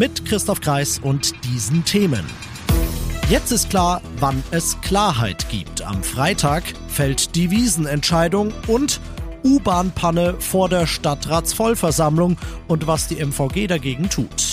Mit Christoph Kreis und diesen Themen. Jetzt ist klar, wann es Klarheit gibt. Am Freitag fällt die Wiesenentscheidung und U-Bahn-Panne vor der Stadtratsvollversammlung und was die MVG dagegen tut.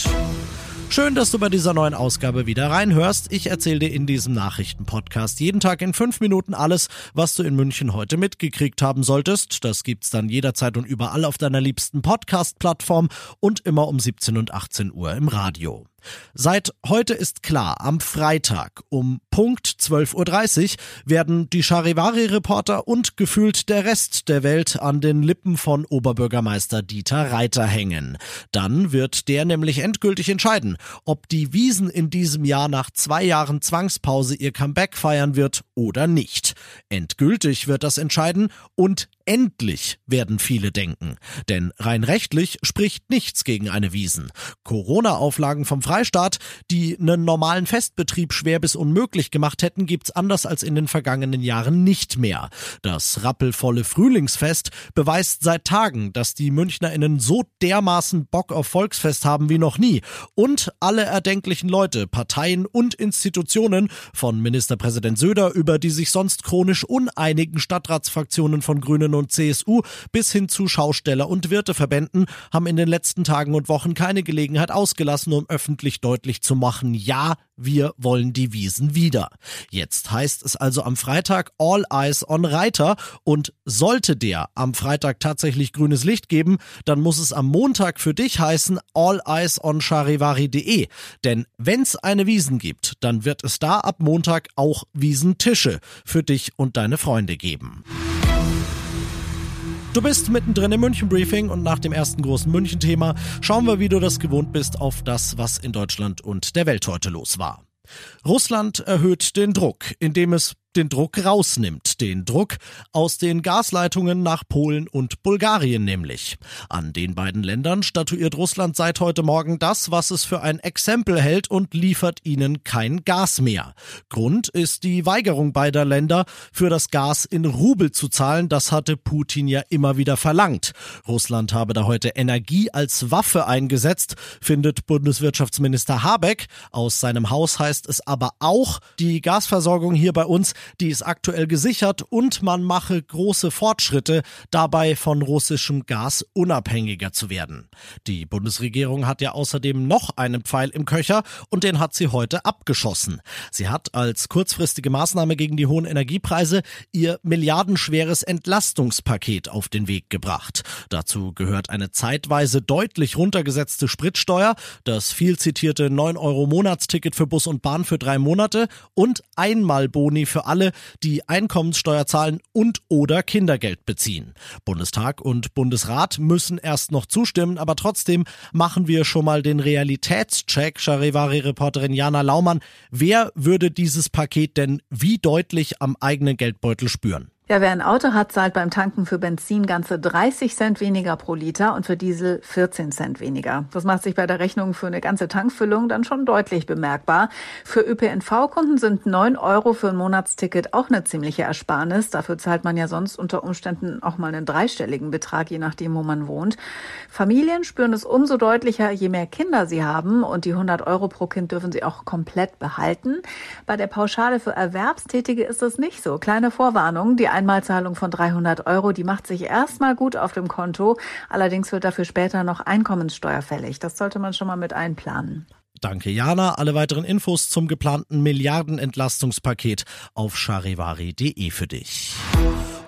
Schön, dass du bei dieser neuen Ausgabe wieder reinhörst. Ich erzähle dir in diesem Nachrichtenpodcast jeden Tag in fünf Minuten alles, was du in München heute mitgekriegt haben solltest. Das gibt's dann jederzeit und überall auf deiner liebsten Podcast-Plattform und immer um 17 und 18 Uhr im Radio. Seit heute ist klar, am Freitag um Punkt 12.30 Uhr werden die Charivari-Reporter und gefühlt der Rest der Welt an den Lippen von Oberbürgermeister Dieter Reiter hängen. Dann wird der nämlich endgültig entscheiden, ob die Wiesen in diesem Jahr nach zwei Jahren Zwangspause ihr Comeback feiern wird oder nicht. Endgültig wird das entscheiden und Endlich werden viele denken. Denn rein rechtlich spricht nichts gegen eine Wiesen. Corona-Auflagen vom Freistaat, die einen normalen Festbetrieb schwer bis unmöglich gemacht hätten, gibt's anders als in den vergangenen Jahren nicht mehr. Das rappelvolle Frühlingsfest beweist seit Tagen, dass die MünchnerInnen so dermaßen Bock auf Volksfest haben wie noch nie. Und alle erdenklichen Leute, Parteien und Institutionen, von Ministerpräsident Söder über die sich sonst chronisch uneinigen Stadtratsfraktionen von Grünen und CSU bis hin zu Schausteller- und Wirteverbänden haben in den letzten Tagen und Wochen keine Gelegenheit ausgelassen, um öffentlich deutlich zu machen, ja, wir wollen die Wiesen wieder. Jetzt heißt es also am Freitag All Eyes on Reiter und sollte der am Freitag tatsächlich grünes Licht geben, dann muss es am Montag für dich heißen All Eyes on Charivari.de. Denn wenn's eine Wiesen gibt, dann wird es da ab Montag auch Wiesentische für dich und deine Freunde geben. Du bist mittendrin im München Briefing und nach dem ersten großen München Thema schauen wir, wie du das gewohnt bist, auf das, was in Deutschland und der Welt heute los war. Russland erhöht den Druck, indem es den Druck rausnimmt, den Druck aus den Gasleitungen nach Polen und Bulgarien nämlich. An den beiden Ländern statuiert Russland seit heute Morgen das, was es für ein Exempel hält und liefert ihnen kein Gas mehr. Grund ist die Weigerung beider Länder, für das Gas in Rubel zu zahlen. Das hatte Putin ja immer wieder verlangt. Russland habe da heute Energie als Waffe eingesetzt, findet Bundeswirtschaftsminister Habeck. Aus seinem Haus heißt es aber auch, die Gasversorgung hier bei uns die ist aktuell gesichert und man mache große Fortschritte, dabei von russischem Gas unabhängiger zu werden. Die Bundesregierung hat ja außerdem noch einen Pfeil im Köcher und den hat sie heute abgeschossen. Sie hat als kurzfristige Maßnahme gegen die hohen Energiepreise ihr milliardenschweres Entlastungspaket auf den Weg gebracht. Dazu gehört eine zeitweise deutlich runtergesetzte Spritsteuer, das viel zitierte 9 Euro Monatsticket für Bus und Bahn für drei Monate und Einmalboni für alle, die Einkommenssteuer zahlen und oder Kindergeld beziehen. Bundestag und Bundesrat müssen erst noch zustimmen, aber trotzdem machen wir schon mal den Realitätscheck, Charivari-Reporterin Jana Laumann. Wer würde dieses Paket denn wie deutlich am eigenen Geldbeutel spüren? Ja, wer ein Auto hat, zahlt beim Tanken für Benzin ganze 30 Cent weniger pro Liter und für Diesel 14 Cent weniger. Das macht sich bei der Rechnung für eine ganze Tankfüllung dann schon deutlich bemerkbar. Für ÖPNV-Kunden sind 9 Euro für ein Monatsticket auch eine ziemliche Ersparnis. Dafür zahlt man ja sonst unter Umständen auch mal einen dreistelligen Betrag, je nachdem, wo man wohnt. Familien spüren es umso deutlicher, je mehr Kinder sie haben und die 100 Euro pro Kind dürfen sie auch komplett behalten. Bei der Pauschale für Erwerbstätige ist das nicht so. Kleine Vorwarnung, die Einmalzahlung von 300 Euro, die macht sich erstmal gut auf dem Konto. Allerdings wird dafür später noch Einkommenssteuer fällig. Das sollte man schon mal mit einplanen. Danke, Jana. Alle weiteren Infos zum geplanten Milliardenentlastungspaket auf charivari.de für dich.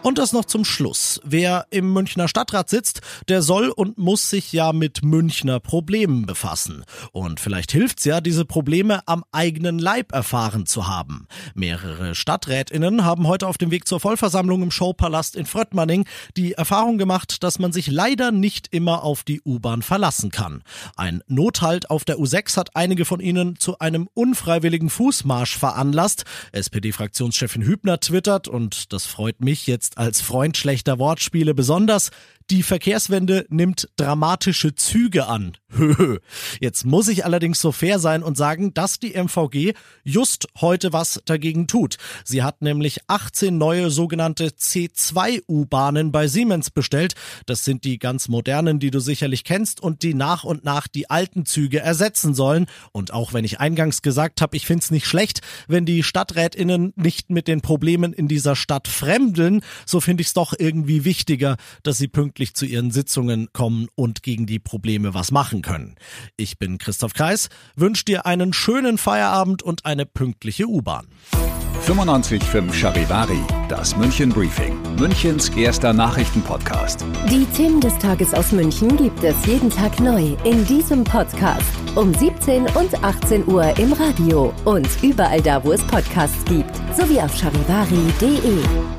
Und das noch zum Schluss. Wer im Münchner Stadtrat sitzt, der soll und muss sich ja mit Münchner Problemen befassen. Und vielleicht hilft's ja, diese Probleme am eigenen Leib erfahren zu haben. Mehrere StadträtInnen haben heute auf dem Weg zur Vollversammlung im Showpalast in Fröttmanning die Erfahrung gemacht, dass man sich leider nicht immer auf die U-Bahn verlassen kann. Ein Nothalt auf der U6 hat einige von ihnen zu einem unfreiwilligen Fußmarsch veranlasst. SPD-Fraktionschefin Hübner twittert, und das freut mich jetzt als Freund schlechter Wortspiele besonders, die Verkehrswende nimmt dramatische Züge an. Jetzt muss ich allerdings so fair sein und sagen, dass die MVG just heute was dagegen tut. Sie hat nämlich 18 neue sogenannte C2-U-Bahnen bei Siemens bestellt. Das sind die ganz modernen, die du sicherlich kennst und die nach und nach die alten Züge ersetzen sollen. Und auch wenn ich eingangs gesagt habe, ich finde es nicht schlecht, wenn die Stadträtinnen nicht mit den Problemen in dieser Stadt fremdeln, so finde ich es doch irgendwie wichtiger, dass sie pünktlich zu ihren Sitzungen kommen und gegen die Probleme was machen machen können. Ich bin Christoph Kreis, wünsche dir einen schönen Feierabend und eine pünktliche U-Bahn. 95.5 Charivari, das München Briefing, Münchens erster Nachrichtenpodcast. Die Themen des Tages aus München gibt es jeden Tag neu in diesem Podcast. Um 17 und 18 Uhr im Radio und überall da, wo es Podcasts gibt, sowie auf charivari.de.